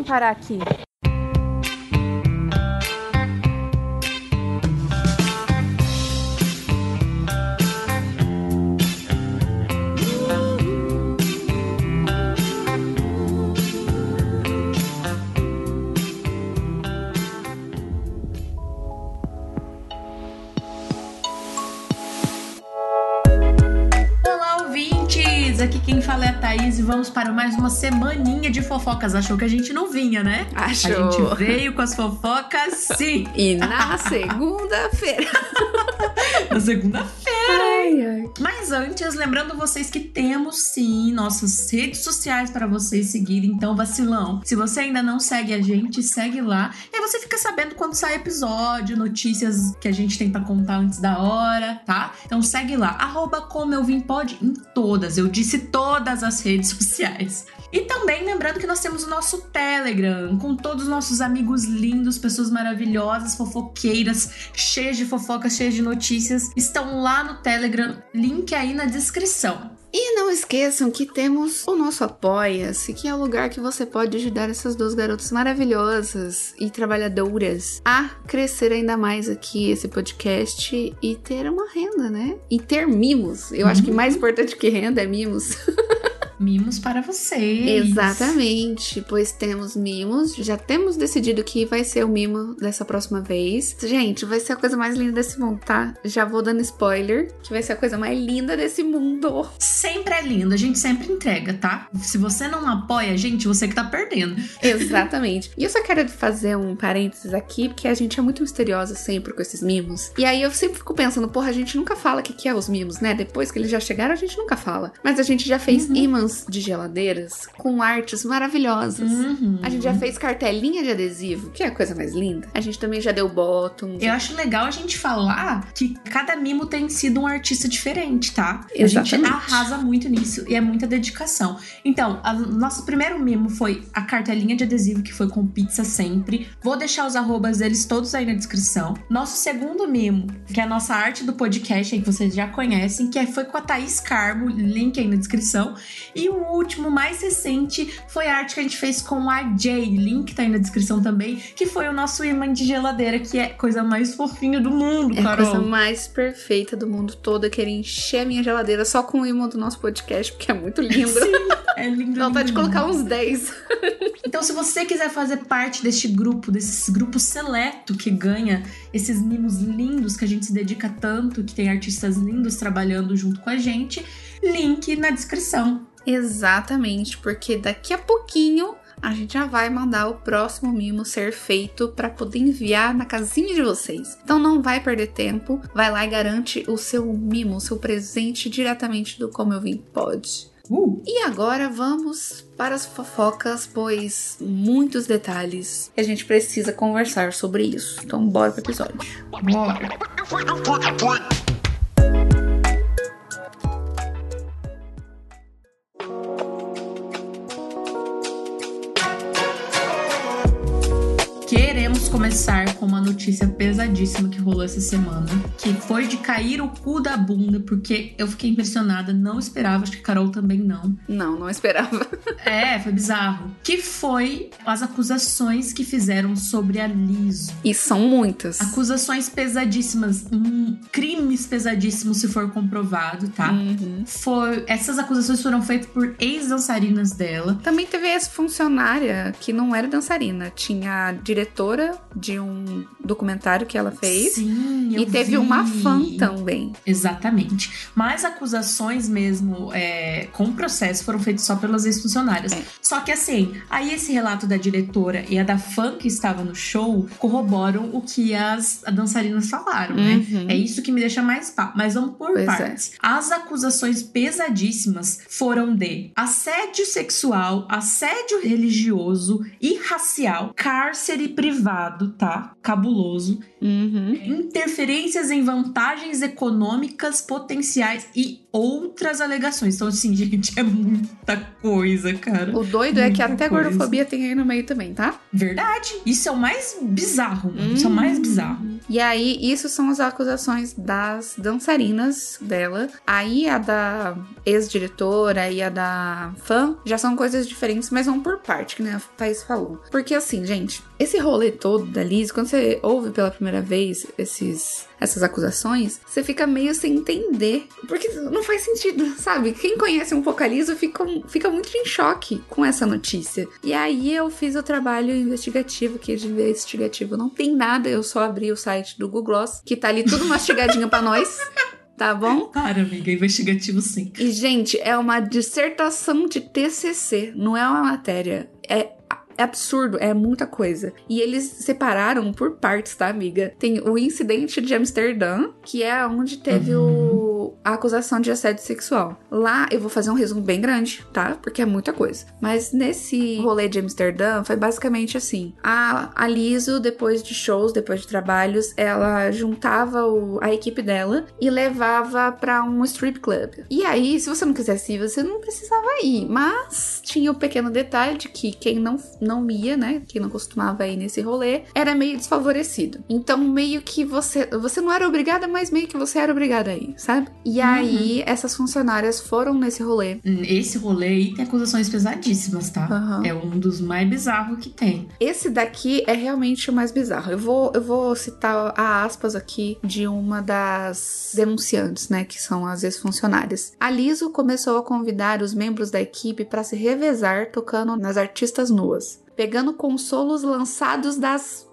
vim parar aqui? Para mais uma semaninha de fofocas. Achou que a gente não vinha, né? Achou. A gente veio com as fofocas, sim. E na segunda-feira. na segunda-feira. Mas antes, lembrando vocês que temos sim nossas redes sociais para vocês seguirem. Então, vacilão, se você ainda não segue a gente, segue lá. E aí você fica sabendo quando sai episódio, notícias que a gente tem para contar antes da hora, tá? Então segue lá, arroba como eu vim pode em todas. Eu disse todas as redes sociais. E também lembrando que nós temos o nosso Telegram, com todos os nossos amigos lindos, pessoas maravilhosas, fofoqueiras, cheias de fofocas, cheias de notícias, estão lá no Telegram, link aí na descrição. E não esqueçam que temos o nosso Apoia-se, que é o lugar que você pode ajudar essas duas garotas maravilhosas e trabalhadoras a crescer ainda mais aqui esse podcast e ter uma renda, né? E ter mimos. Eu uhum. acho que mais importante que renda é mimos. mimos para vocês. Exatamente, pois temos mimos. Já temos decidido que vai ser o mimo dessa próxima vez. Gente, vai ser a coisa mais linda desse mundo, tá? Já vou dando spoiler, que vai ser a coisa mais linda desse mundo. Sempre é lindo, a gente sempre entrega, tá? Se você não apoia a gente, você que tá perdendo. Exatamente. e eu só quero fazer um parênteses aqui, porque a gente é muito misteriosa sempre com esses mimos. E aí eu sempre fico pensando, porra, a gente nunca fala o que, que é os mimos, né? Depois que eles já chegaram, a gente nunca fala. Mas a gente já fez uhum. imãs de geladeiras com artes maravilhosas. Uhum. A gente já fez cartelinha de adesivo, que é a coisa mais linda. A gente também já deu bottom. Eu acho legal a gente falar que cada mimo tem sido um artista diferente, tá? Exatamente. A gente arrasa muito nisso e é muita dedicação. Então, o nosso primeiro mimo foi a cartelinha de adesivo, que foi com pizza sempre. Vou deixar os arrobas deles todos aí na descrição. Nosso segundo mimo, que é a nossa arte do podcast, aí que vocês já conhecem, que é, foi com a Thaís Carmo, link aí na descrição. E o último, mais recente, foi a arte que a gente fez com a Jay, link tá aí na descrição também, que foi o nosso imã de geladeira, que é coisa mais fofinha do mundo, é Carol. É a coisa mais perfeita do mundo todo. Eu queria encher a minha geladeira só com o imã do nosso podcast, porque é muito lindo. Sim, é lindo. Não, tá de colocar uns 10. então, se você quiser fazer parte deste grupo, desse grupo seleto que ganha esses mimos lindos que a gente se dedica tanto, que tem artistas lindos trabalhando junto com a gente, link na descrição. Exatamente, porque daqui a pouquinho a gente já vai mandar o próximo mimo ser feito para poder enviar na casinha de vocês. Então não vai perder tempo, vai lá e garante o seu mimo, o seu presente diretamente do Como Eu Vim Pode. Uh. E agora vamos para as fofocas, pois muitos detalhes e a gente precisa conversar sobre isso. Então bora pro episódio. Bora. Começar com uma notícia pesadíssima que rolou essa semana, que foi de cair o cu da bunda, porque eu fiquei impressionada, não esperava, acho que a Carol também não. Não, não esperava. é, foi bizarro. Que foi as acusações que fizeram sobre a Liso. E são muitas. Acusações pesadíssimas, um, crimes pesadíssimos se for comprovado, tá? Uhum. Foi, essas acusações foram feitas por ex-dançarinas dela. Também teve essa funcionária que não era dançarina, tinha a diretora de um documentário que ela fez. Sim, e teve vi. uma fã também. Exatamente. Mas acusações mesmo é, com processo foram feitas só pelas ex-funcionárias. É. Só que assim, aí esse relato da diretora e a da fã que estava no show corroboram o que as dançarinas falaram, né? uhum. né? É isso que me deixa mais pá. Mas vamos por pois é. partes. É. As acusações pesadíssimas foram de assédio sexual, assédio religioso e racial, cárcere privado tá? Cabuloso. Uhum. Interferências em vantagens econômicas potenciais e outras alegações. Então, assim, gente, é muita coisa, cara. O doido muita é que até coisa. gordofobia tem aí no meio também, tá? Verdade. Isso é o mais bizarro. Hum. Isso é o mais uhum. bizarro. E aí, isso são as acusações das dançarinas dela. Aí a da ex-diretora e a da fã já são coisas diferentes, mas vão por parte, que né, a Thaís falou. Porque assim, gente, esse rolê todo da Liz, quando você ouve pela primeira vez esses essas acusações, você fica meio sem entender. Porque não faz sentido, sabe? Quem conhece um pouco a Liz fica, fica muito em choque com essa notícia. E aí eu fiz o trabalho investigativo, que de investigativo não tem nada, eu só abri o site do Google Gloss, que tá ali tudo mastigadinho para nós. Tá bom? Para, amiga, investigativo sim. E, gente, é uma dissertação de TCC, não é uma matéria. É é absurdo, é muita coisa. E eles separaram por partes, tá, amiga? Tem o incidente de Amsterdã, que é onde teve uhum. o, a acusação de assédio sexual. Lá eu vou fazer um resumo bem grande, tá? Porque é muita coisa. Mas nesse rolê de Amsterdã foi basicamente assim: a, a Liso, depois de shows, depois de trabalhos, ela juntava o, a equipe dela e levava para um strip club. E aí, se você não quisesse ir, você não precisava ir. Mas tinha o pequeno detalhe de que quem não não ia, né? Que não costumava ir nesse rolê, era meio desfavorecido. Então, meio que você. Você não era obrigada, mas meio que você era obrigada a ir, sabe? E uhum. aí, essas funcionárias foram nesse rolê. Esse rolê aí tem acusações pesadíssimas, tá? Uhum. É um dos mais bizarros que tem. Esse daqui é realmente o mais bizarro. Eu vou, eu vou citar a aspas aqui de uma das denunciantes, né? Que são as ex-funcionárias. A Liso começou a convidar os membros da equipe para se revezar tocando nas artistas nuas pegando consolos lançados das.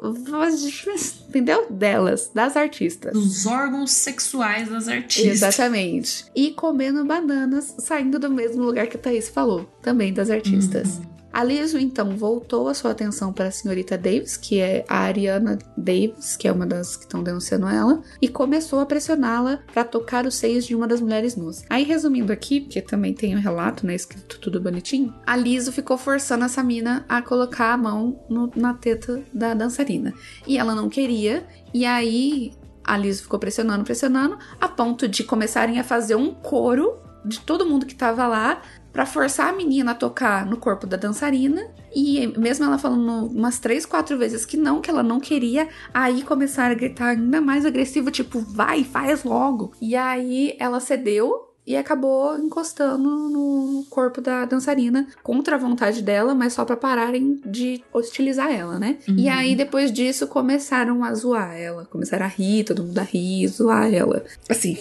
Entendeu? Delas, das artistas. Dos órgãos sexuais das artistas. Exatamente. E comendo bananas saindo do mesmo lugar que a Thaís falou, também das artistas. Uhum. A Liso então voltou a sua atenção para a senhorita Davis, que é a Ariana Davis, que é uma das que estão denunciando ela, e começou a pressioná-la para tocar os seios de uma das mulheres nuas. Aí, resumindo aqui, porque também tem um relato, né, escrito tudo bonitinho, a Liso ficou forçando essa mina a colocar a mão no, na teta da dançarina. E ela não queria, e aí a Liso ficou pressionando, pressionando, a ponto de começarem a fazer um coro de todo mundo que tava lá para forçar a menina a tocar no corpo da dançarina. E mesmo ela falando umas três, quatro vezes que não, que ela não queria, aí começaram a gritar ainda mais agressivo, tipo, vai, faz logo. E aí ela cedeu e acabou encostando no corpo da dançarina contra a vontade dela, mas só para pararem de hostilizar ela, né? Uhum. E aí depois disso começaram a zoar ela, começaram a rir, todo mundo a rir, zoar ela. Assim,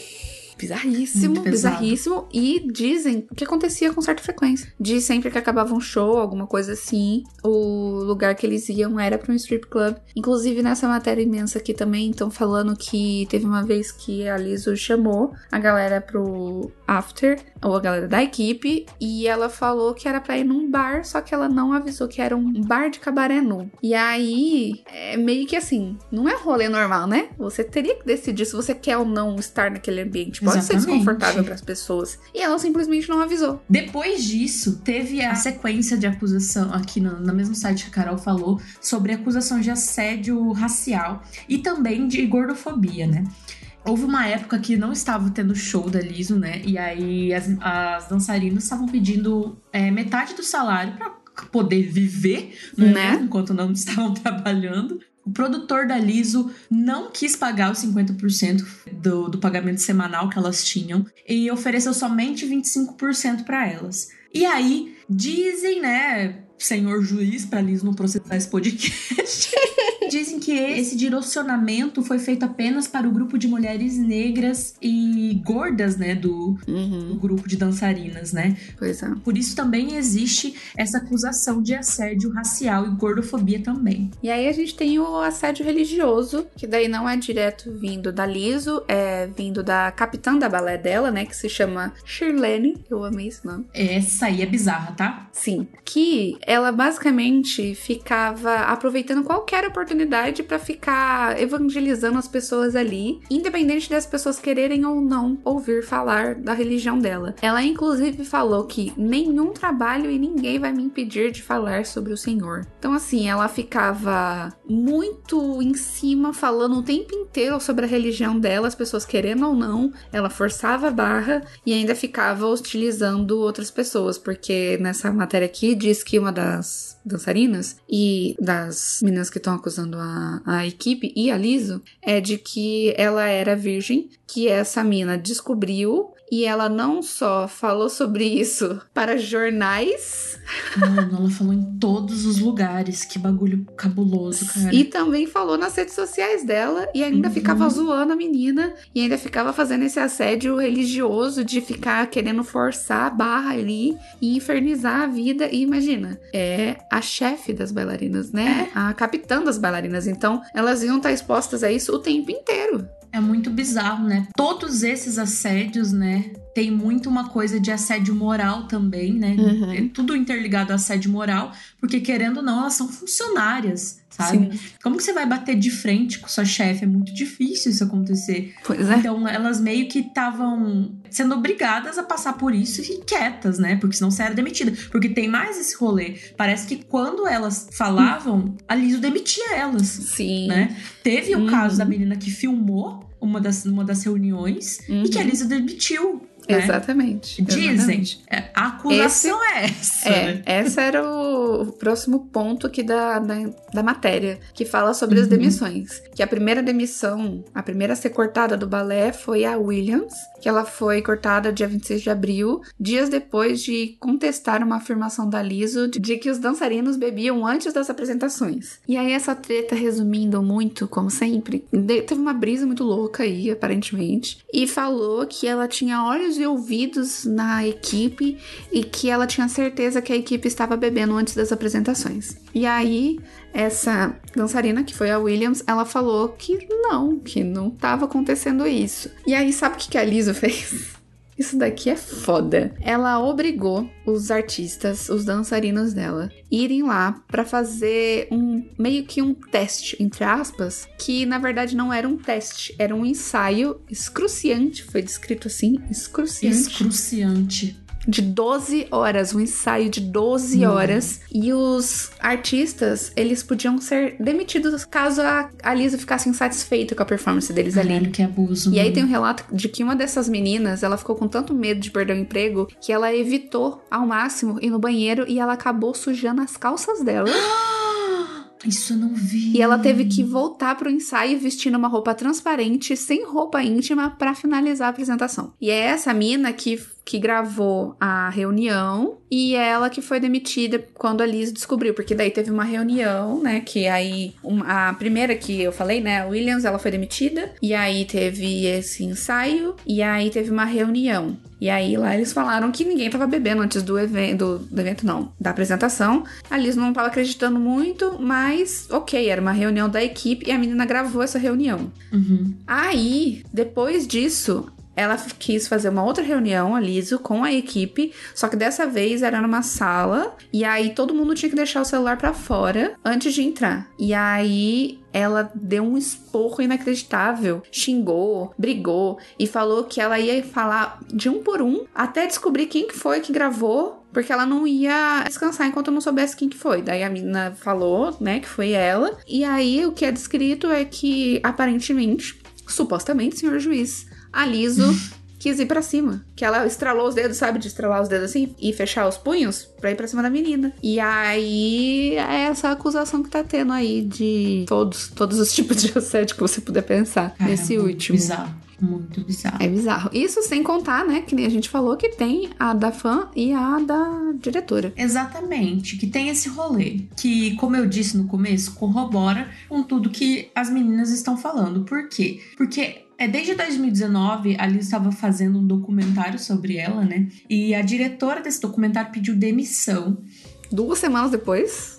bizarríssimo, bizarríssimo. E dizem que acontecia com certa frequência. De sempre que acabava um show, alguma coisa assim, o lugar que eles iam era para um strip club. Inclusive, nessa matéria imensa aqui também estão falando que teve uma vez que a Liso chamou a galera pro after, ou a galera da equipe, e ela falou que era pra ir num bar, só que ela não avisou que era um bar de cabaré nu. E aí, é meio que assim, não é rolê normal, né? Você teria que decidir se você quer ou não estar naquele ambiente pode Exatamente. ser desconfortável para as pessoas. E ela simplesmente não avisou. Depois disso, teve a sequência de acusação aqui no, no mesmo site que a Carol falou sobre acusação de assédio racial e também de gordofobia, né? Houve uma época que não estava tendo show da Liso, né? E aí as, as dançarinas estavam pedindo é, metade do salário para poder viver, né? Enquanto não estavam trabalhando. O produtor da Liso não quis pagar os 50% do, do pagamento semanal que elas tinham e ofereceu somente 25% para elas. E aí, dizem, né, senhor juiz, para Liso não processar esse podcast, Dizem que esse direcionamento foi feito apenas para o grupo de mulheres negras e gordas, né, do, uhum. do grupo de dançarinas, né? Pois é. Por isso também existe essa acusação de assédio racial e gordofobia também. E aí a gente tem o assédio religioso, que daí não é direto vindo da Liso, é vindo da capitã da balé dela, né, que se chama Shirlene. Eu amei esse nome. Essa aí é bizarra, tá? Sim. Que ela basicamente ficava aproveitando qualquer oportunidade para ficar evangelizando as pessoas ali, independente das pessoas quererem ou não ouvir falar da religião dela. Ela inclusive falou que nenhum trabalho e ninguém vai me impedir de falar sobre o Senhor. Então assim, ela ficava muito em cima falando o tempo inteiro sobre a religião dela, as pessoas querendo ou não, ela forçava a barra e ainda ficava hostilizando outras pessoas, porque nessa matéria aqui diz que uma das dançarinas e das meninas que estão acusando a, a equipe e a Liso é de que ela era virgem, que essa mina descobriu e ela não só falou sobre isso para jornais. Mano, ela falou em todos os lugares. Que bagulho cabuloso, cara. E também falou nas redes sociais dela. E ainda uhum. ficava zoando a menina. E ainda ficava fazendo esse assédio religioso de ficar querendo forçar a barra ali e infernizar a vida. E imagina, é a chefe das bailarinas, né? É. A capitã das bailarinas. Então, elas iam estar expostas a isso o tempo inteiro. É muito bizarro, né? Todos esses assédios, né? Tem muito uma coisa de assédio moral também, né? Uhum. É tudo interligado a assédio moral, porque querendo ou não, elas são funcionárias, sabe? Sim. Como que você vai bater de frente com sua chefe? É muito difícil isso acontecer. Pois é. Então, elas meio que estavam sendo obrigadas a passar por isso e quietas, né? Porque senão você era demitida. Porque tem mais esse rolê. Parece que quando elas falavam, a Liso demitia elas. Sim. Né? Teve o uhum. caso da menina que filmou uma das, uma das reuniões uhum. e que a uhum. Lisa demitiu. Né? Exatamente. Dizem. Exatamente. É, a acusação Esse, é essa. É, né? essa era o próximo ponto aqui da, da, da matéria, que fala sobre uhum. as demissões. Que a primeira demissão, a primeira a ser cortada do balé foi a Williams, que ela foi cortada dia 26 de abril, dias depois de contestar uma afirmação da Liso de que os dançarinos bebiam antes das apresentações. E aí essa treta, resumindo muito, como sempre, teve uma brisa muito louca aí, aparentemente, e falou que ela tinha olhos e ouvidos na equipe e que ela tinha certeza que a equipe estava bebendo antes das apresentações. E aí essa dançarina, que foi a Williams, ela falou que não, que não estava acontecendo isso. E aí, sabe o que a Lisa fez? Isso daqui é foda. Ela obrigou os artistas, os dançarinos dela, irem lá para fazer um meio que um teste, entre aspas, que na verdade não era um teste, era um ensaio excruciante, foi descrito assim, excruciante. Excruciante de 12 horas, um ensaio de 12 uhum. horas. E os artistas, eles podiam ser demitidos caso a, a Lisa ficasse insatisfeita com a performance deles Caralho, ali. que abuso. E aí tem um relato de que uma dessas meninas, ela ficou com tanto medo de perder o emprego que ela evitou ao máximo ir no banheiro e ela acabou sujando as calças dela. Isso eu não vi. E ela teve que voltar pro ensaio vestindo uma roupa transparente, sem roupa íntima, para finalizar a apresentação. E é essa mina que que gravou a reunião e ela que foi demitida quando a Liz descobriu, porque daí teve uma reunião, né, que aí a primeira que eu falei, né, a Williams, ela foi demitida e aí teve esse ensaio e aí teve uma reunião. E aí lá eles falaram que ninguém tava bebendo antes do evento, do, do evento não, da apresentação. A Liz não tava acreditando muito, mas ok, era uma reunião da equipe e a menina gravou essa reunião. Uhum. Aí, depois disso, ela quis fazer uma outra reunião, a Liso, com a equipe, só que dessa vez era numa sala e aí todo mundo tinha que deixar o celular para fora antes de entrar. E aí ela deu um esporro inacreditável, xingou, brigou e falou que ela ia falar de um por um até descobrir quem que foi que gravou porque ela não ia descansar enquanto não soubesse quem que foi. Daí a menina falou, né, que foi ela. E aí o que é descrito é que aparentemente, supostamente, senhor juiz, a Liso quis ir pra cima. Que ela estralou os dedos, sabe? De estralar os dedos assim e fechar os punhos pra ir pra cima da menina. E aí é essa acusação que tá tendo aí de todos, todos os tipos de assédio que você puder pensar Cara, nesse último. Bizarro. Muito bizarro. É bizarro. Isso sem contar, né, que nem a gente falou, que tem a da fã e a da diretora. Exatamente, que tem esse rolê. Que, como eu disse no começo, corrobora com tudo que as meninas estão falando. Por quê? Porque é, desde 2019, a Liz estava fazendo um documentário sobre ela, né? E a diretora desse documentário pediu demissão. Duas semanas depois.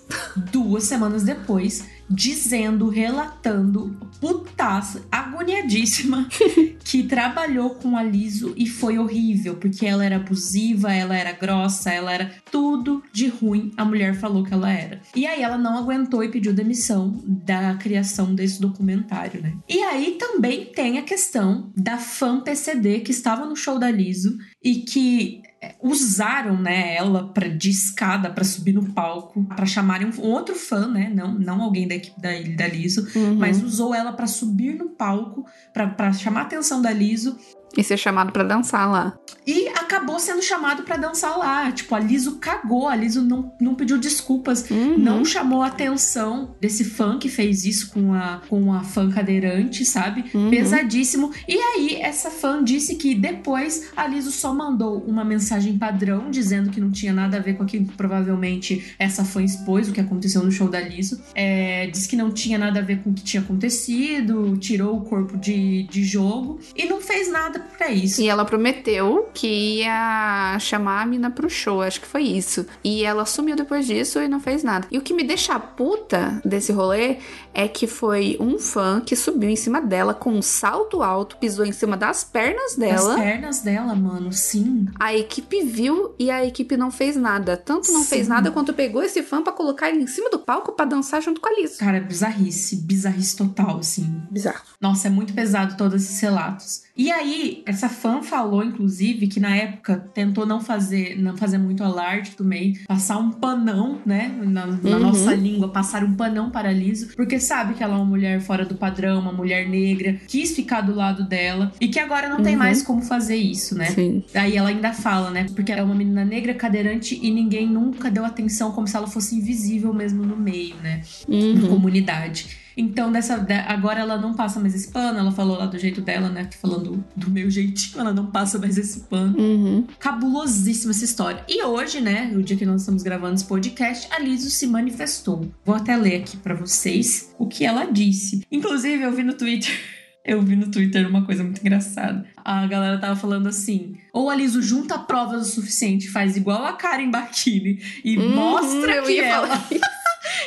duas semanas depois, dizendo, relatando, putaça, agoniadíssima, que trabalhou com a Liso e foi horrível, porque ela era abusiva, ela era grossa, ela era tudo de ruim, a mulher falou que ela era. E aí ela não aguentou e pediu demissão da criação desse documentário, né? E aí também tem a questão da fã PCD que estava no show da Liso e que usaram né, ela pra, de escada para subir no palco, para chamarem um outro fã, né, não, não alguém da equipe da, da Liso, uhum. mas usou ela para subir no palco, para chamar a atenção da Liso e ser chamado para dançar lá. E acabou sendo chamado para dançar lá. Tipo, a Liso cagou, a Liso não, não pediu desculpas, uhum. não chamou a atenção desse fã que fez isso com a, com a fã cadeirante, sabe? Uhum. Pesadíssimo. E aí, essa fã disse que depois a Liso só mandou uma mensagem padrão dizendo que não tinha nada a ver com aquilo que provavelmente essa fã expôs, o que aconteceu no show da Liso. É, disse que não tinha nada a ver com o que tinha acontecido, tirou o corpo de, de jogo e não fez nada pra isso. E ela prometeu que ia chamar a mina pro show, acho que foi isso. E ela sumiu depois disso e não fez nada. E o que me deixa puta desse rolê é que foi um fã que subiu em cima dela com um salto alto, pisou em cima das pernas dela. Das pernas dela, mano, sim. A equipe viu e a equipe não fez nada. Tanto não sim. fez nada quanto pegou esse fã para colocar ele em cima do palco para dançar junto com a Liz. Cara, bizarrice, bizarrice total, assim. Bizarro. Nossa, é muito pesado todos esses relatos. E aí, essa fã falou, inclusive, que na época tentou não fazer, não fazer muito alarde do meio, passar um panão, né, na, na uhum. nossa língua, passar um panão para Liso, porque sabe que ela é uma mulher fora do padrão, uma mulher negra, quis ficar do lado dela e que agora não uhum. tem mais como fazer isso, né? Sim. Aí ela ainda fala, né, porque ela é uma menina negra cadeirante e ninguém nunca deu atenção como se ela fosse invisível mesmo no meio, né, uhum. na comunidade. Então, dessa, agora ela não passa mais esse pano. Ela falou lá do jeito dela, né? Falando do meu jeitinho, ela não passa mais esse pano. Uhum. Cabulosíssima essa história. E hoje, né? O dia que nós estamos gravando esse podcast, a Liso se manifestou. Vou até ler aqui para vocês o que ela disse. Inclusive, eu vi no Twitter. Eu vi no Twitter uma coisa muito engraçada. A galera tava falando assim: ou a Liso junta provas o suficiente, faz igual a Karen Bakini e uhum, mostra que ela.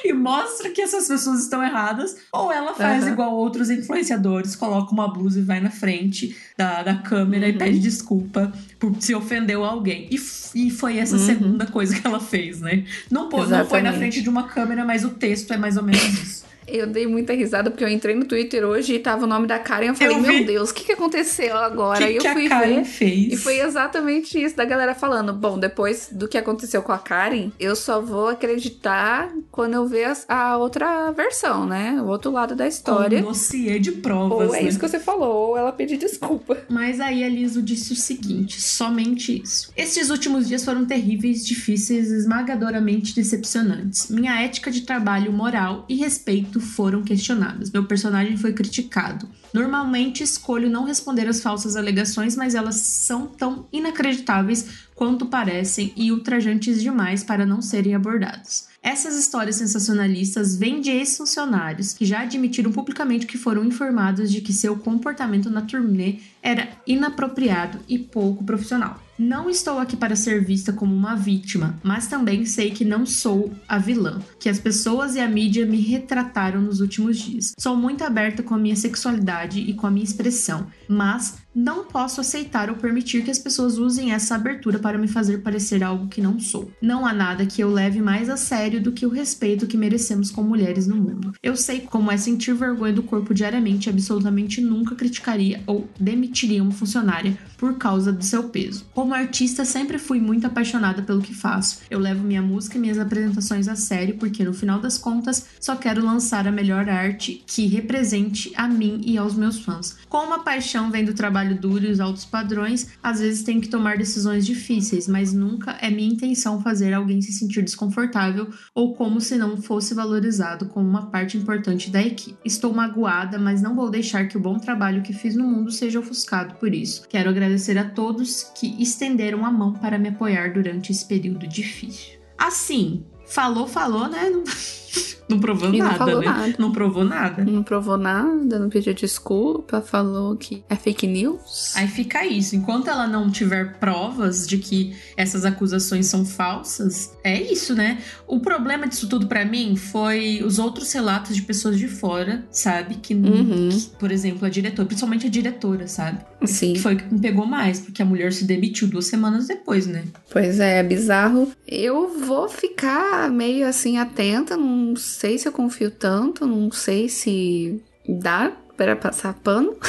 e mostra que essas pessoas estão erradas, ou ela faz uhum. igual outros influenciadores, coloca uma blusa e vai na frente da, da câmera uhum. e pede desculpa por se ofendeu alguém. E, e foi essa uhum. segunda coisa que ela fez, né? Não, não foi na frente de uma câmera, mas o texto é mais ou menos isso. Eu dei muita risada porque eu entrei no Twitter hoje e tava o nome da Karen. Eu falei, eu meu Deus, o que, que aconteceu agora? Que e eu que fui a Karen ver. Fez? E foi exatamente isso da galera falando. Bom, depois do que aconteceu com a Karen, eu só vou acreditar quando eu ver a, a outra versão, né? O outro lado da história. Um dossiê de provas. Ou é né? isso que você falou, ou ela pedir desculpa. Mas aí a Liso disse o seguinte: somente isso. Estes últimos dias foram terríveis, difíceis, esmagadoramente decepcionantes. Minha ética de trabalho, moral e respeito foram questionadas. Meu personagem foi criticado. Normalmente escolho não responder às falsas alegações, mas elas são tão inacreditáveis quanto parecem e ultrajantes demais para não serem abordadas. Essas histórias sensacionalistas vêm de ex-funcionários que já admitiram publicamente que foram informados de que seu comportamento na turnê era inapropriado e pouco profissional. Não estou aqui para ser vista como uma vítima, mas também sei que não sou a vilã, que as pessoas e a mídia me retrataram nos últimos dias. Sou muito aberta com a minha sexualidade e com a minha expressão, mas não posso aceitar ou permitir que as pessoas usem essa abertura para me fazer parecer algo que não sou. Não há nada que eu leve mais a sério do que o respeito que merecemos como mulheres no mundo. Eu sei como é sentir vergonha do corpo diariamente e absolutamente nunca criticaria ou demitiria uma funcionária por causa do seu peso. Como artista, sempre fui muito apaixonada pelo que faço. Eu levo minha música e minhas apresentações a sério porque, no final das contas, só quero lançar a melhor arte que represente a mim e aos meus fãs. Com uma paixão vem do trabalho trabalho duro e os altos padrões, às vezes tenho que tomar decisões difíceis, mas nunca é minha intenção fazer alguém se sentir desconfortável ou como se não fosse valorizado como uma parte importante da equipe. Estou magoada, mas não vou deixar que o bom trabalho que fiz no mundo seja ofuscado por isso. Quero agradecer a todos que estenderam a mão para me apoiar durante esse período difícil. Assim, falou, falou, né? Não provou E não nada, falou né? nada. Não provou nada. Não provou nada, não pediu desculpa, falou que é fake news. Aí fica isso. Enquanto ela não tiver provas de que essas acusações são falsas, é isso, né? O problema disso tudo pra mim foi os outros relatos de pessoas de fora, sabe? Que, Uhum. que, por exemplo, a diretora, principalmente a diretora, sabe? Sim. Que foi o que me pegou mais, porque a mulher se demitiu duas semanas depois, né? Pois é, é bizarro. Eu vou ficar meio assim atenta, não sei se eu confio tanto, não sei se dá para passar pano.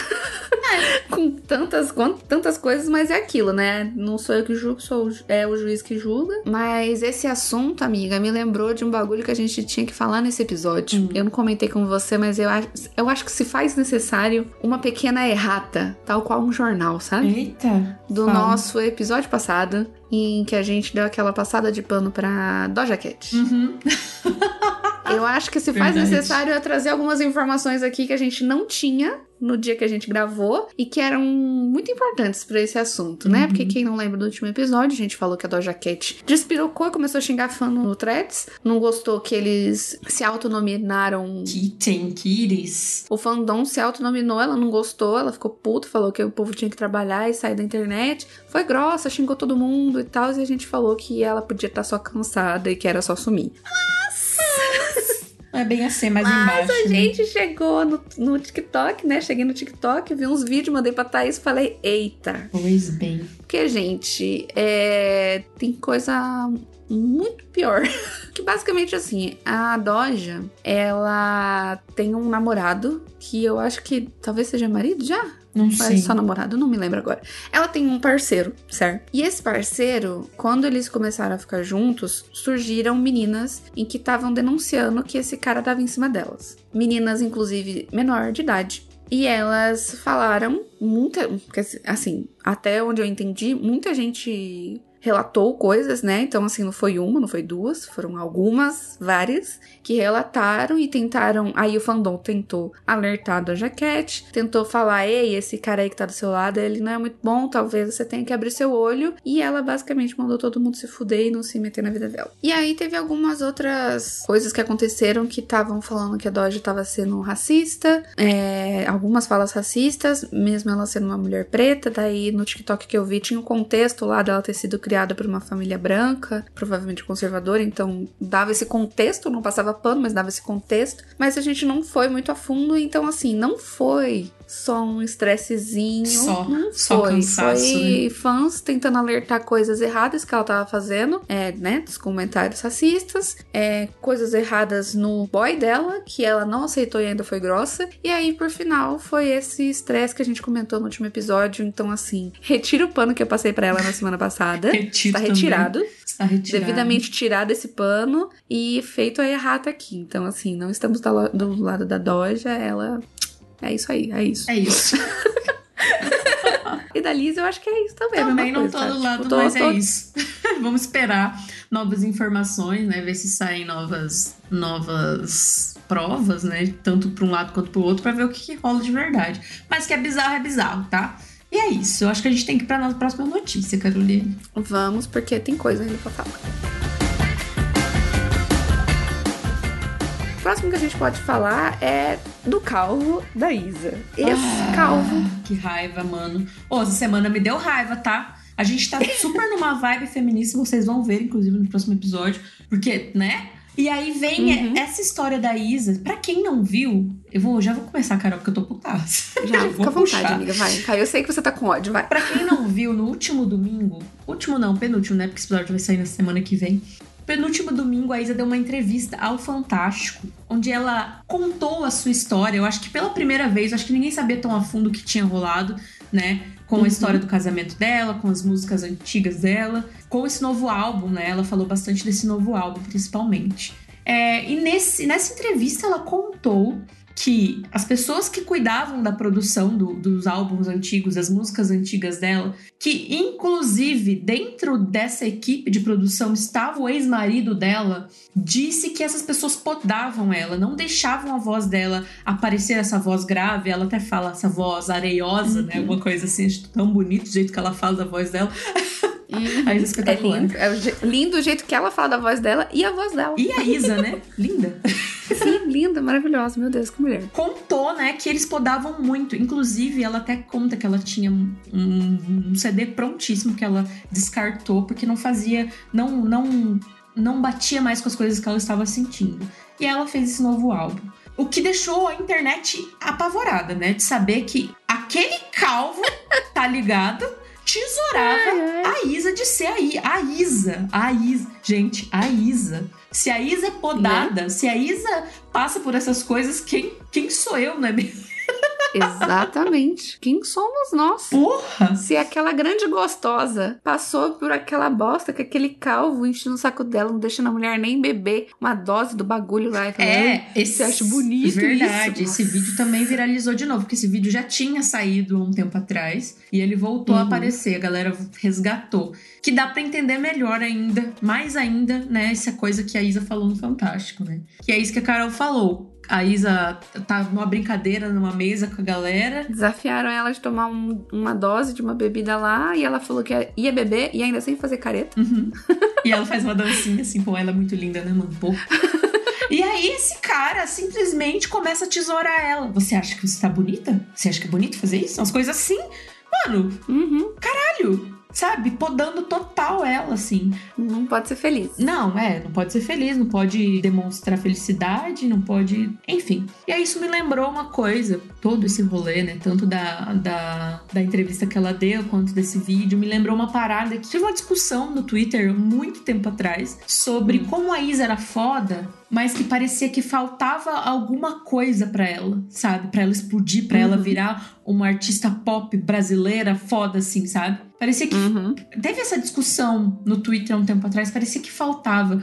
Com tantas, com tantas coisas, mas é aquilo, né? Não sou eu que julgo, sou é o juiz que julga. Mas esse assunto, amiga, me lembrou de um bagulho que a gente tinha que falar nesse episódio. Hum. Eu não comentei com você, mas eu acho, eu acho que se faz necessário uma pequena errata, tal qual um jornal, sabe? Eita! do Fala. nosso episódio passado, em que a gente deu aquela passada de pano pra Doja Cat. Uhum. Eu acho que se faz Verdade. necessário eu trazer algumas informações aqui que a gente não tinha no dia que a gente gravou e que eram muito importantes pra esse assunto, né? Uhum. Porque quem não lembra do último episódio, a gente falou que a Doja Cat despirocou e começou a xingar fã no threads, não gostou que eles se autonominaram Kitten, Kiris. o fandom se autonominou, ela não gostou, ela ficou puta, falou que o povo tinha que trabalhar e sair da internet. Foi grossa, xingou todo mundo e tal, e a gente falou que ela podia estar só cansada e que era só sumir. Não é bem assim, mais Mas embaixo. a né? gente chegou no, no TikTok, né? Cheguei no TikTok, vi uns vídeos, mandei pra Thaís e falei, eita. Pois bem. Porque, gente, é... tem coisa muito pior. que basicamente assim, a Doja, ela tem um namorado que eu acho que talvez seja marido já? Não sei. só namorado, não me lembro agora. Ela tem um parceiro, certo? E esse parceiro, quando eles começaram a ficar juntos, surgiram meninas em que estavam denunciando que esse cara tava em cima delas. Meninas, inclusive, menor de idade. E elas falaram, muita. porque, Assim, até onde eu entendi, muita gente relatou coisas, né? Então, assim, não foi uma, não foi duas, foram algumas, várias, que relataram e tentaram. Aí o fandom tentou alertar a Doja Cat, tentou falar: ei, esse cara aí que tá do seu lado, ele não é muito bom, talvez você tenha que abrir seu olho. E ela basicamente mandou todo mundo se fuder e não se meter na vida dela. E aí teve algumas outras coisas que aconteceram que estavam falando que a Doja tava sendo racista, é, algumas falas racistas, mesmo ela sendo uma mulher preta. Daí no TikTok que eu vi tinha um contexto lá dela ter sido criada por uma família branca, provavelmente conservadora, então dava esse contexto, não passava pano, mas dava esse contexto. Mas a gente não foi muito a fundo, então assim, não foi só um estressezinho. Só, não só foi. cansaço, foi fãs tentando alertar coisas erradas que ela tava fazendo, é, né? Dos comentários racistas, é, coisas erradas no boy dela, que ela não aceitou e ainda foi grossa. E aí, por final, foi esse estresse que a gente comentou no último episódio. Então, assim, retira o pano que eu passei pra ela na semana passada. Retiro Tá também. retirado, Está retirado. devidamente tirado esse pano e feito a errata aqui. Então, assim, não estamos do lado da Doja, ela. É isso aí, é isso. É isso. E da Liz, eu acho que é isso também. a Também não coisa, tô tá? do lado, Tipo, tô- mas tô- é isso. Vamos esperar novas informações, né? Ver se saem novas, novas provas, né? Tanto para um lado quanto para o outro, para ver o que, que rola de verdade. Mas que é bizarro, é bizarro, tá? E é isso. Eu acho que a gente tem que ir pra nossa próxima notícia, Caroline. Vamos, porque tem coisa ainda pra falar. Próximo que a gente pode falar é do calvo da Isa. Esse Ah, calvo. Que raiva, mano. Ô, essa semana me deu raiva, tá? A gente tá super numa vibe feminista, vocês vão ver, inclusive, no próximo episódio. Porque, né? E aí vem Uhum. essa história da Isa. Pra quem não viu, eu vou, já vou começar, Carol, porque eu tô putaça. Já, Eu fica à vou vontade, amiga, vai. Vai, eu sei que você tá com ódio, vai. Pra quem não viu, no último domingo, último não, penúltimo, né? Porque esse episódio vai sair na semana que vem. Penúltimo domingo, a Isa deu uma entrevista ao Fantástico, onde ela contou a sua história. Eu acho que pela primeira vez, eu acho que ninguém sabia tão a fundo o que tinha rolado, né? Com Uhum. a história do casamento dela, com as músicas antigas dela, com esse novo álbum, né? Ela falou bastante desse novo álbum, principalmente. É, e nesse, nessa entrevista ela contou que as pessoas que cuidavam da produção do- dos álbuns antigos, das músicas antigas dela, que inclusive dentro dessa equipe de produção estava o ex-marido dela, disse que essas pessoas podavam ela, não deixavam a voz dela aparecer essa voz grave, ela até fala essa voz areiosa, né? Uhum. Alguma coisa assim, acho tão bonito o jeito que ela fala da voz dela. A Isa é É lindo. É o je- lindo o jeito que ela fala da voz dela e a voz dela. E a Isa, né? Linda. Sim, linda, maravilhosa. Meu Deus, que mulher. Contou, né, que eles podavam muito. Inclusive, ela até conta que ela tinha um, um CD prontíssimo que ela descartou porque não fazia. Não, não, não batia mais com as coisas que ela estava sentindo. E ela fez esse novo álbum. O que deixou a internet apavorada, né? De saber que aquele calvo, tá ligado? Tesourava ai, ai. a Isa de ser a, a Isa. A Isa. Gente, a Isa. Se a Isa é podada, né? se a Isa passa por essas coisas, quem, quem sou eu, não é mesmo? Exatamente. Quem somos nós? Porra! Se aquela grande gostosa passou por aquela bosta que aquele calvo enchendo o saco dela, não deixando a mulher nem beber uma dose do bagulho lá. E é, esse... você acha bonito Verdade, isso? esse vídeo também viralizou de novo, porque esse vídeo já tinha saído um tempo atrás e ele voltou uhum. a aparecer, a galera resgatou. Que dá para entender melhor ainda, mais ainda, né, essa coisa que a Isa falou no Fantástico, né? Que é isso que a Carol falou a Isa tá numa brincadeira numa mesa com a galera. Desafiaram ela de tomar um, uma dose de uma bebida lá e ela falou que ia beber e ainda sem fazer careta. Uhum. e ela faz uma dancinha assim, pô, ela é muito linda, né, mano? Pô. E aí esse cara simplesmente começa a tesourar ela. Você acha que você tá bonita? Você acha que é bonito fazer isso? Umas coisas assim. Mano, uhum. caralho sabe, podando total ela, assim. Não pode ser feliz. Não, é, não pode ser feliz, não pode demonstrar felicidade, não pode. Enfim. E aí isso me lembrou uma coisa, todo esse rolê, né? Tanto da, da, da entrevista que ela deu, quanto desse vídeo, me lembrou uma parada que tive uma discussão no Twitter muito tempo atrás sobre hum. como a Isa era foda mas que parecia que faltava alguma coisa para ela, sabe? Para ela explodir, para uhum. ela virar uma artista pop brasileira foda assim, sabe? Parecia que uhum. teve essa discussão no Twitter há um tempo atrás, parecia que faltava.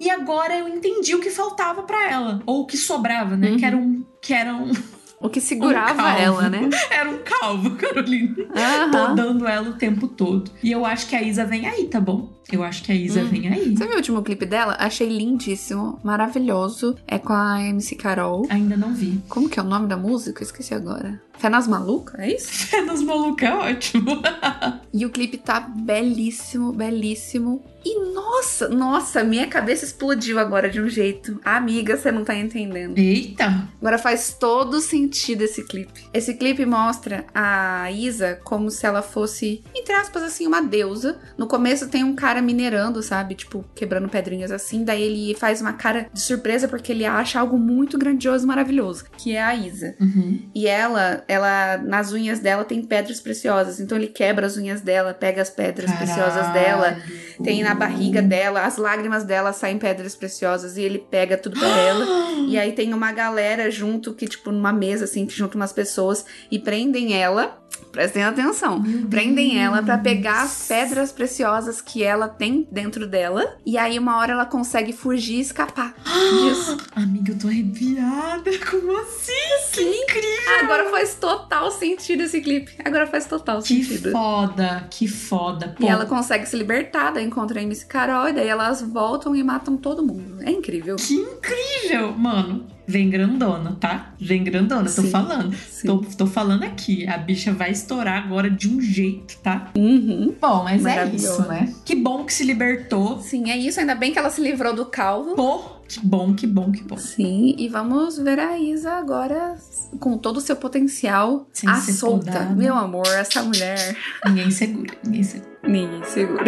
E agora eu entendi o que faltava para ela, ou o que sobrava, né? Uhum. Que era um que era um o que segurava um ela, né? Era um calvo, Carolina. Uhum. Podando ela o tempo todo. E eu acho que a Isa vem aí, tá bom? Eu acho que a Isa hum. vem aí. Você viu o último clipe dela? Achei lindíssimo, maravilhoso. É com a MC Carol. Ainda não vi. Como que é o nome da música? Esqueci agora. Fé nas Malucas, é isso? Fé nas Malucas é ótimo. e o clipe tá belíssimo, belíssimo. E nossa, nossa, minha cabeça explodiu agora de um jeito. Amiga, você não tá entendendo. Eita! Agora faz todo sentido esse clipe. Esse clipe mostra a Isa como se ela fosse, entre aspas, assim, uma deusa. No começo tem um cara minerando, sabe? Tipo, quebrando pedrinhas assim. Daí ele faz uma cara de surpresa porque ele acha algo muito grandioso e maravilhoso, que é a Isa. Uhum. E ela, ela, nas unhas dela tem pedras preciosas. Então ele quebra as unhas dela, pega as pedras Caralho. preciosas dela. Tem na barriga dela, as lágrimas dela saem pedras preciosas e ele pega tudo pra ela. E aí tem uma galera junto que, tipo, numa mesa, assim, que junta umas pessoas e prendem ela prestem atenção. Meu Prendem Deus. ela para pegar as pedras preciosas que ela tem dentro dela. E aí, uma hora ela consegue fugir e escapar disso. Amiga, eu tô arrepiada. Como assim? Sim. Que incrível! Agora faz total sentido esse clipe. Agora faz total que sentido. Que foda, que foda. Pô. E ela consegue se libertar, daí encontra a MC Carol, e daí elas voltam e matam todo mundo. É incrível. Que incrível! Mano, Vem grandona, tá? Vem grandona, sim, tô falando. Tô, tô, falando aqui. A bicha vai estourar agora de um jeito, tá? Uhum. Bom, mas é isso, né? Que bom que se libertou. Sim, é isso. Ainda bem que ela se livrou do calvo. Pô, que bom, que bom, que bom. Sim, e vamos ver a Isa agora com todo o seu potencial Sem a solta. Podada. Meu amor, essa mulher. Ninguém segura, ninguém segura. Ninguém segura.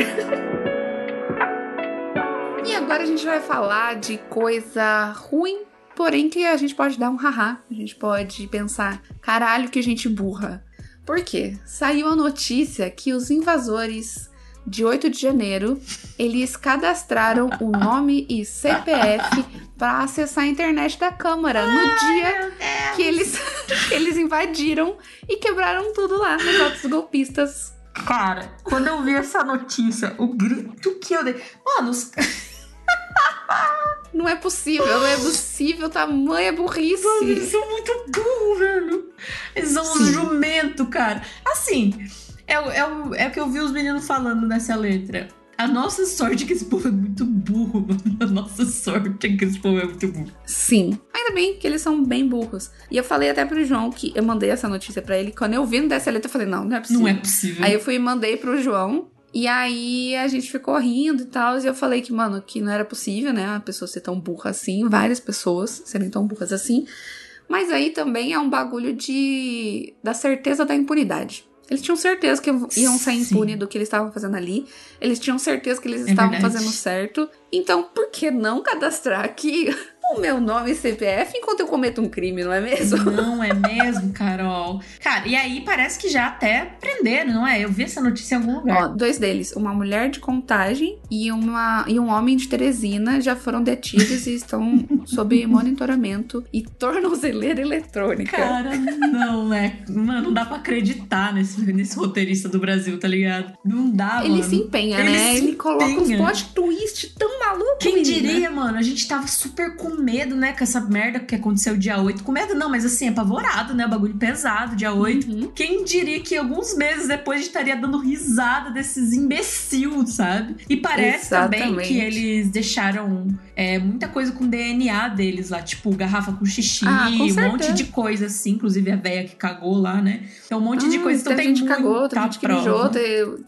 e agora a gente vai falar de coisa ruim Porém, que a gente pode dar um haha, a gente pode pensar, caralho, que gente burra. Por quê? Saiu a notícia que os invasores de 8 de janeiro, eles cadastraram o nome e CPF para acessar a internet da Câmara no dia que eles, que eles invadiram e quebraram tudo lá nos atos golpistas. Cara, quando eu vi essa notícia, o grito que eu dei. Mano, os. Não é possível, não é possível, tamanha burrice. Mano, eles são muito burros, velho. Eles são Sim. um jumento, cara. Assim, é, é, é o que eu vi os meninos falando nessa letra. A nossa sorte é que esse povo é muito burro, mano. A nossa sorte é que esse povo é muito burro. Sim. Ainda bem que eles são bem burros. E eu falei até pro João que eu mandei essa notícia para ele. Quando eu vi no dessa letra, eu falei, não, não é possível. Não é possível. Aí eu fui e mandei pro João. E aí a gente ficou rindo e tal. E eu falei que, mano, que não era possível, né? A pessoa ser tão burra assim, várias pessoas serem tão burras assim. Mas aí também é um bagulho de da certeza da impunidade. Eles tinham certeza que iam sair impunes do que eles estavam fazendo ali. Eles tinham certeza que eles é estavam verdade. fazendo certo. Então, por que não cadastrar aqui o meu nome e CPF enquanto eu cometo um crime, não é mesmo? Não é mesmo, Carol. Cara, e aí parece que já até prenderam, não é? Eu vi essa notícia em algum lugar. Ó, dois deles, uma mulher de contagem e, uma, e um homem de Teresina já foram detidos e estão sob monitoramento e tornozeleira eletrônica. Cara, não, é. Mano, não dá pra acreditar nesse, nesse roteirista do Brasil, tá ligado? Não dá, Ele mano. se empenha, Ele né? Se Ele coloca uns plot twist tão maluco. Quem menina. diria, mano? A gente tava super com medo, né, com essa merda que aconteceu dia 8. Com medo não, mas assim, apavorado, né? O bagulho pesado, dia 8. Uhum. Quem diria que alguns meses depois a gente estaria dando risada desses imbecil, sabe? E parece Exatamente. também que eles deixaram é, muita coisa com DNA deles lá, tipo garrafa com xixi, ah, com um monte de coisa assim, inclusive a véia que cagou lá, né? Então um monte ah, de coisa. Então tem gente cagou, tem gente que mijou,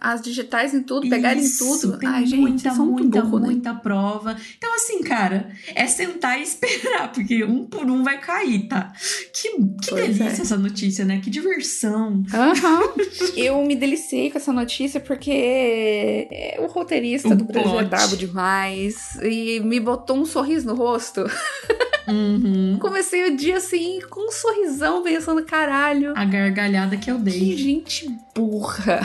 as digitais em tudo, pegaram em tudo. Ai, gente, muita, muita, burro, né? muita prova. Então assim, cara, é sentar e esperar, porque um por um vai cair, tá? Que, que delícia é. essa notícia, né? Que diversão. Uhum. Eu me deliciei com essa notícia porque roteirista o do Brasil é brabo demais e me botou um sorriso no rosto. Uhum. Comecei o dia assim, com um sorrisão, pensando, caralho. A gargalhada que eu dei. Que gente burra.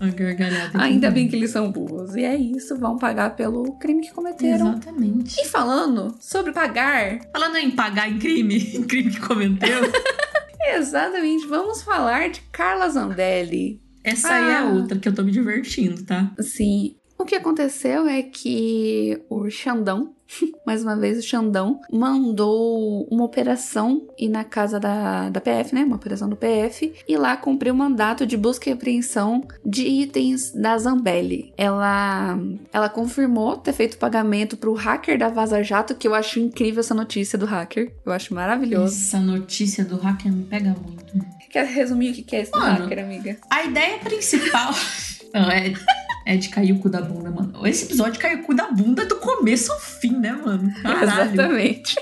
A gargalhada. Ainda bem que eles são burros. E é isso, vão pagar pelo crime que cometeram. Exatamente. E falando sobre pagar. Falando em pagar em crime, em crime que cometeu. Exatamente, vamos falar de Carla Zandelli. Essa ah, aí é ah. outra que eu tô me divertindo, tá? Sim. O que aconteceu é que o Xandão, mais uma vez o Xandão, mandou uma operação ir na casa da, da PF, né? Uma operação do PF, e lá cumpriu o mandato de busca e apreensão de itens da Zambelli. Ela, ela confirmou ter feito pagamento pro hacker da Vaza Jato, que eu acho incrível essa notícia do hacker. Eu acho maravilhoso. Essa notícia do hacker me pega muito. Quer resumir o que é esse Mano, hacker, amiga? A ideia principal. Não, é é de cair o cu da bunda, mano. Esse episódio caiu o cu da bunda do começo ao fim, né, mano? Caralho. Exatamente.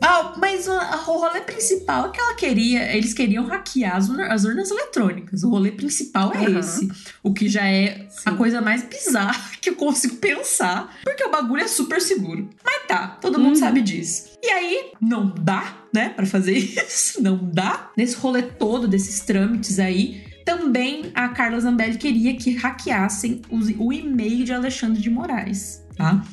Ah, mas o, o rolê principal é que ela queria, eles queriam hackear as, as urnas eletrônicas. O rolê principal é uhum. esse. O que já é Sim. a coisa mais bizarra que eu consigo pensar, porque o bagulho é super seguro. Mas tá, todo mundo uhum. sabe disso. E aí, não dá, né, para fazer isso. Não dá. Nesse rolê todo desses trâmites aí, também a Carla Zambelli queria que hackeassem o, e-mail de Alexandre de Moraes, tá?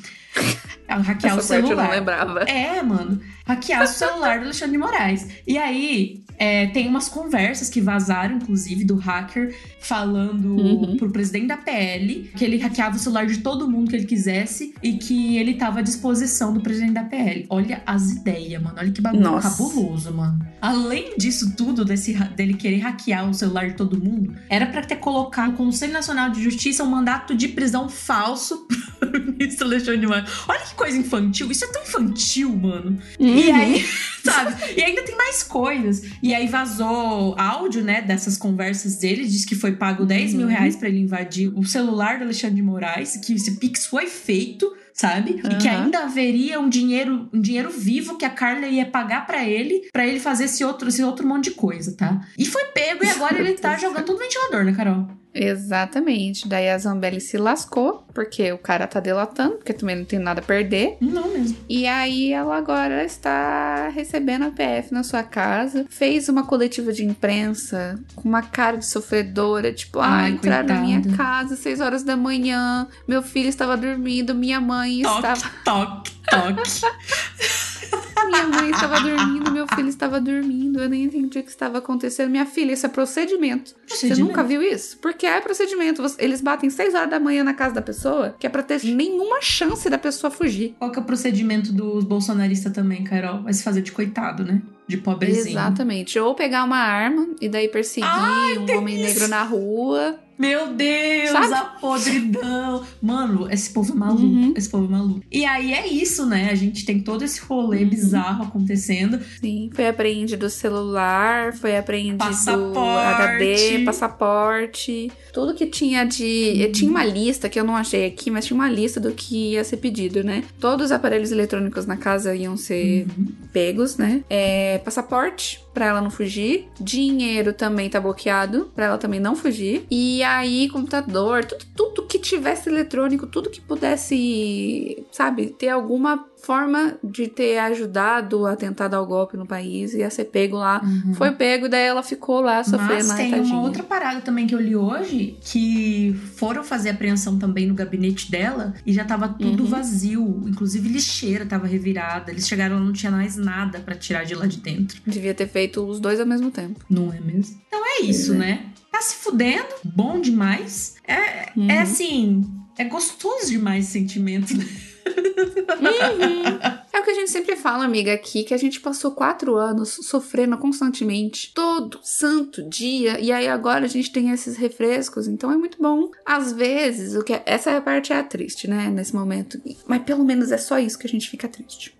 Hackear Essa o celular. Eu não lembrava. É, mano. Hackear o celular do Alexandre de Moraes. E aí, é, tem umas conversas que vazaram, inclusive, do hacker falando uhum. pro presidente da PL que ele hackeava o celular de todo mundo que ele quisesse e que ele tava à disposição do presidente da PL. Olha as ideias, mano. Olha que bagulho Nossa. cabuloso, mano. Além disso tudo, desse, dele querer hackear o celular de todo mundo, era para ter colocado no Conselho Nacional de Justiça um mandato de prisão falso pro ministro Alexandre de Moraes. Olha que coisa infantil. Isso é tão infantil, mano. Uhum. E aí, sabe? E ainda tem mais coisas. E aí vazou áudio, né, dessas conversas dele. Diz que foi pago 10 mil uhum. reais pra ele invadir o celular do Alexandre de Moraes. Que esse Pix foi feito sabe? Uhum. E que ainda haveria um dinheiro, um dinheiro vivo que a Carla ia pagar para ele, para ele fazer esse outro, esse outro monte de coisa, tá? E foi pego e agora ele tá jogando todo ventilador, né, Carol? Exatamente. Daí a Zambelli se lascou, porque o cara tá delatando, porque também não tem nada a perder. Não mesmo. E aí ela agora está recebendo a PF na sua casa. Fez uma coletiva de imprensa com uma cara de sofredora, tipo, ah, entraram na minha casa às 6 horas da manhã, meu filho estava dormindo, minha mãe toque, estava. Toque, toque. Minha mãe estava dormindo, meu filho estava dormindo, eu nem entendi o que estava acontecendo. Minha filha, isso é procedimento. procedimento. Você nunca viu isso? Porque é procedimento. Eles batem 6 horas da manhã na casa da pessoa, que é pra ter nenhuma chance da pessoa fugir. Qual que é o procedimento dos bolsonaristas também, Carol? Vai se fazer de coitado, né? De pobrezinho. Exatamente. Ou pegar uma arma e daí perseguir Ai, um homem isso. negro na rua Meu Deus, Sabe? a podridão. Mano, esse povo é maluco. Uhum. Esse povo é maluco. E aí é isso, né? A gente tem todo esse rolê uhum. bizarro acontecendo. Sim, foi apreendido celular, foi apreendido HD, passaporte. Tudo que tinha de. Uhum. Tinha uma lista que eu não achei aqui, mas tinha uma lista do que ia ser pedido, né? Todos os aparelhos eletrônicos na casa iam ser uhum. pegos, né? É, passaporte para ela não fugir. Dinheiro também tá bloqueado para ela também não fugir. E aí, computador, tudo, tudo que tivesse eletrônico, tudo que pudesse, sabe, ter alguma forma de ter ajudado a tentar dar o golpe no país e a ser pego lá. Uhum. Foi pego e daí ela ficou lá sofrendo. Mas tem uma outra parada também que eu li hoje, que foram fazer apreensão também no gabinete dela e já tava tudo uhum. vazio. Inclusive lixeira tava revirada. Eles chegaram lá, não tinha mais nada para tirar de lá de dentro. Devia ter feito os dois ao mesmo tempo. Não é mesmo? Então é isso, é. né? Tá se fudendo, bom demais. É, é uhum. é assim, é gostoso demais esse sentimento, né? Uhum. É o que a gente sempre fala, amiga, aqui, que a gente passou quatro anos sofrendo constantemente, todo santo dia, e aí agora a gente tem esses refrescos, então é muito bom. Às vezes, o que é, essa é a parte é a triste, né, nesse momento, mas pelo menos é só isso que a gente fica triste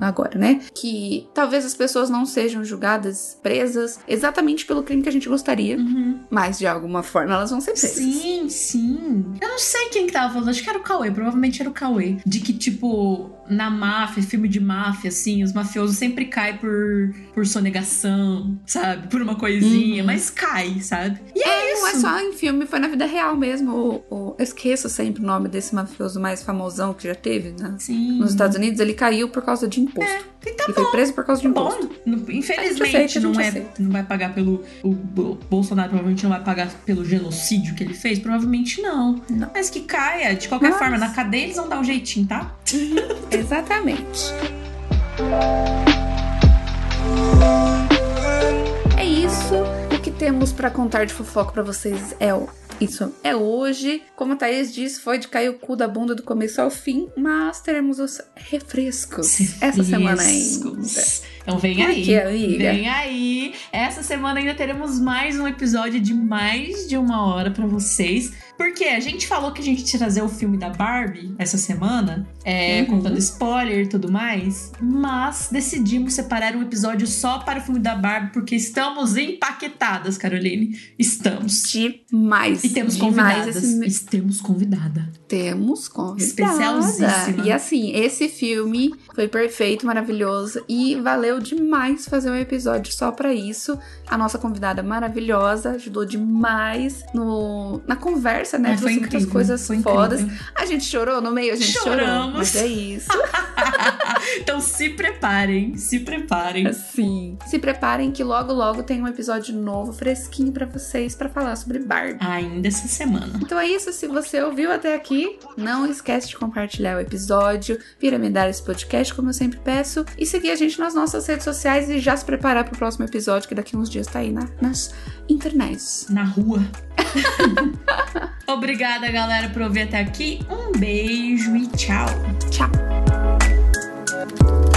agora, né? Que talvez as pessoas não sejam julgadas, presas, exatamente pelo crime que a gente gostaria, uhum. Mas de alguma forma elas vão ser presas. Sim, sim. Eu não sei quem que tava falando, acho que era o Cauê, provavelmente era o Cauê, de que, tipo, na máfia, filme de máfia, assim, os mafiosos sempre caem por, por sonegação, sabe? Por uma coisinha, uhum. mas cai, sabe? E é, é isso. Não é só em filme, foi na vida real mesmo. O, o, eu esqueço sempre o nome desse mafioso mais famosão que já teve, né? Sim. Nos Estados Unidos, ele caiu por causa de imposto. É. Então, ele foi preso por causa de imposto. Bom, infelizmente, não, é, não vai pagar pelo. O, o, Bolsonaro provavelmente não vai pagar pelo genocídio que ele fez. Provavelmente não. não. Mas que caia. De qualquer Mas... forma, na cadeia eles vão dar um jeitinho, tá? Exatamente. É isso. O que temos para contar de fofoca para vocês é o isso é hoje. Como a Thaís disse, foi de cair o cu da bunda do começo ao fim, mas teremos os refrescos, refrescos. essa semana ainda. Então vem aí. Que, vem aí. Essa semana ainda teremos mais um episódio de mais de uma hora para vocês. Porque a gente falou que a gente ia trazer o filme da Barbie essa semana, é, uhum. contando spoiler e tudo mais, mas decidimos separar um episódio só para o filme da Barbie, porque estamos empaquetadas, Caroline. Estamos. Demais. E temos convidadas. Esse... Temos convidada. Temos convidada. Especialzíssima. E assim, esse filme foi perfeito, maravilhoso e valeu demais fazer um episódio só para isso. A nossa convidada maravilhosa ajudou demais no, na conversa, né? É, Trouxe muitas coisas fodas. Incrível. A gente chorou no meio, a gente Choramos. chorou. Mas é isso. então se preparem, se preparem. Sim. Se preparem que logo, logo tem um episódio novo, fresquinho para vocês, para falar sobre Barbie. Ainda essa semana. Então é isso. Se você ouviu até aqui, não esquece de compartilhar o episódio, piramidar esse podcast, como eu sempre peço, e seguir a gente nas nossas redes sociais e já se preparar pro próximo episódio, que daqui uns dias tá aí na, nas internets. Na rua. Obrigada, galera, por ouvir até aqui. Um beijo e tchau. Tchau. you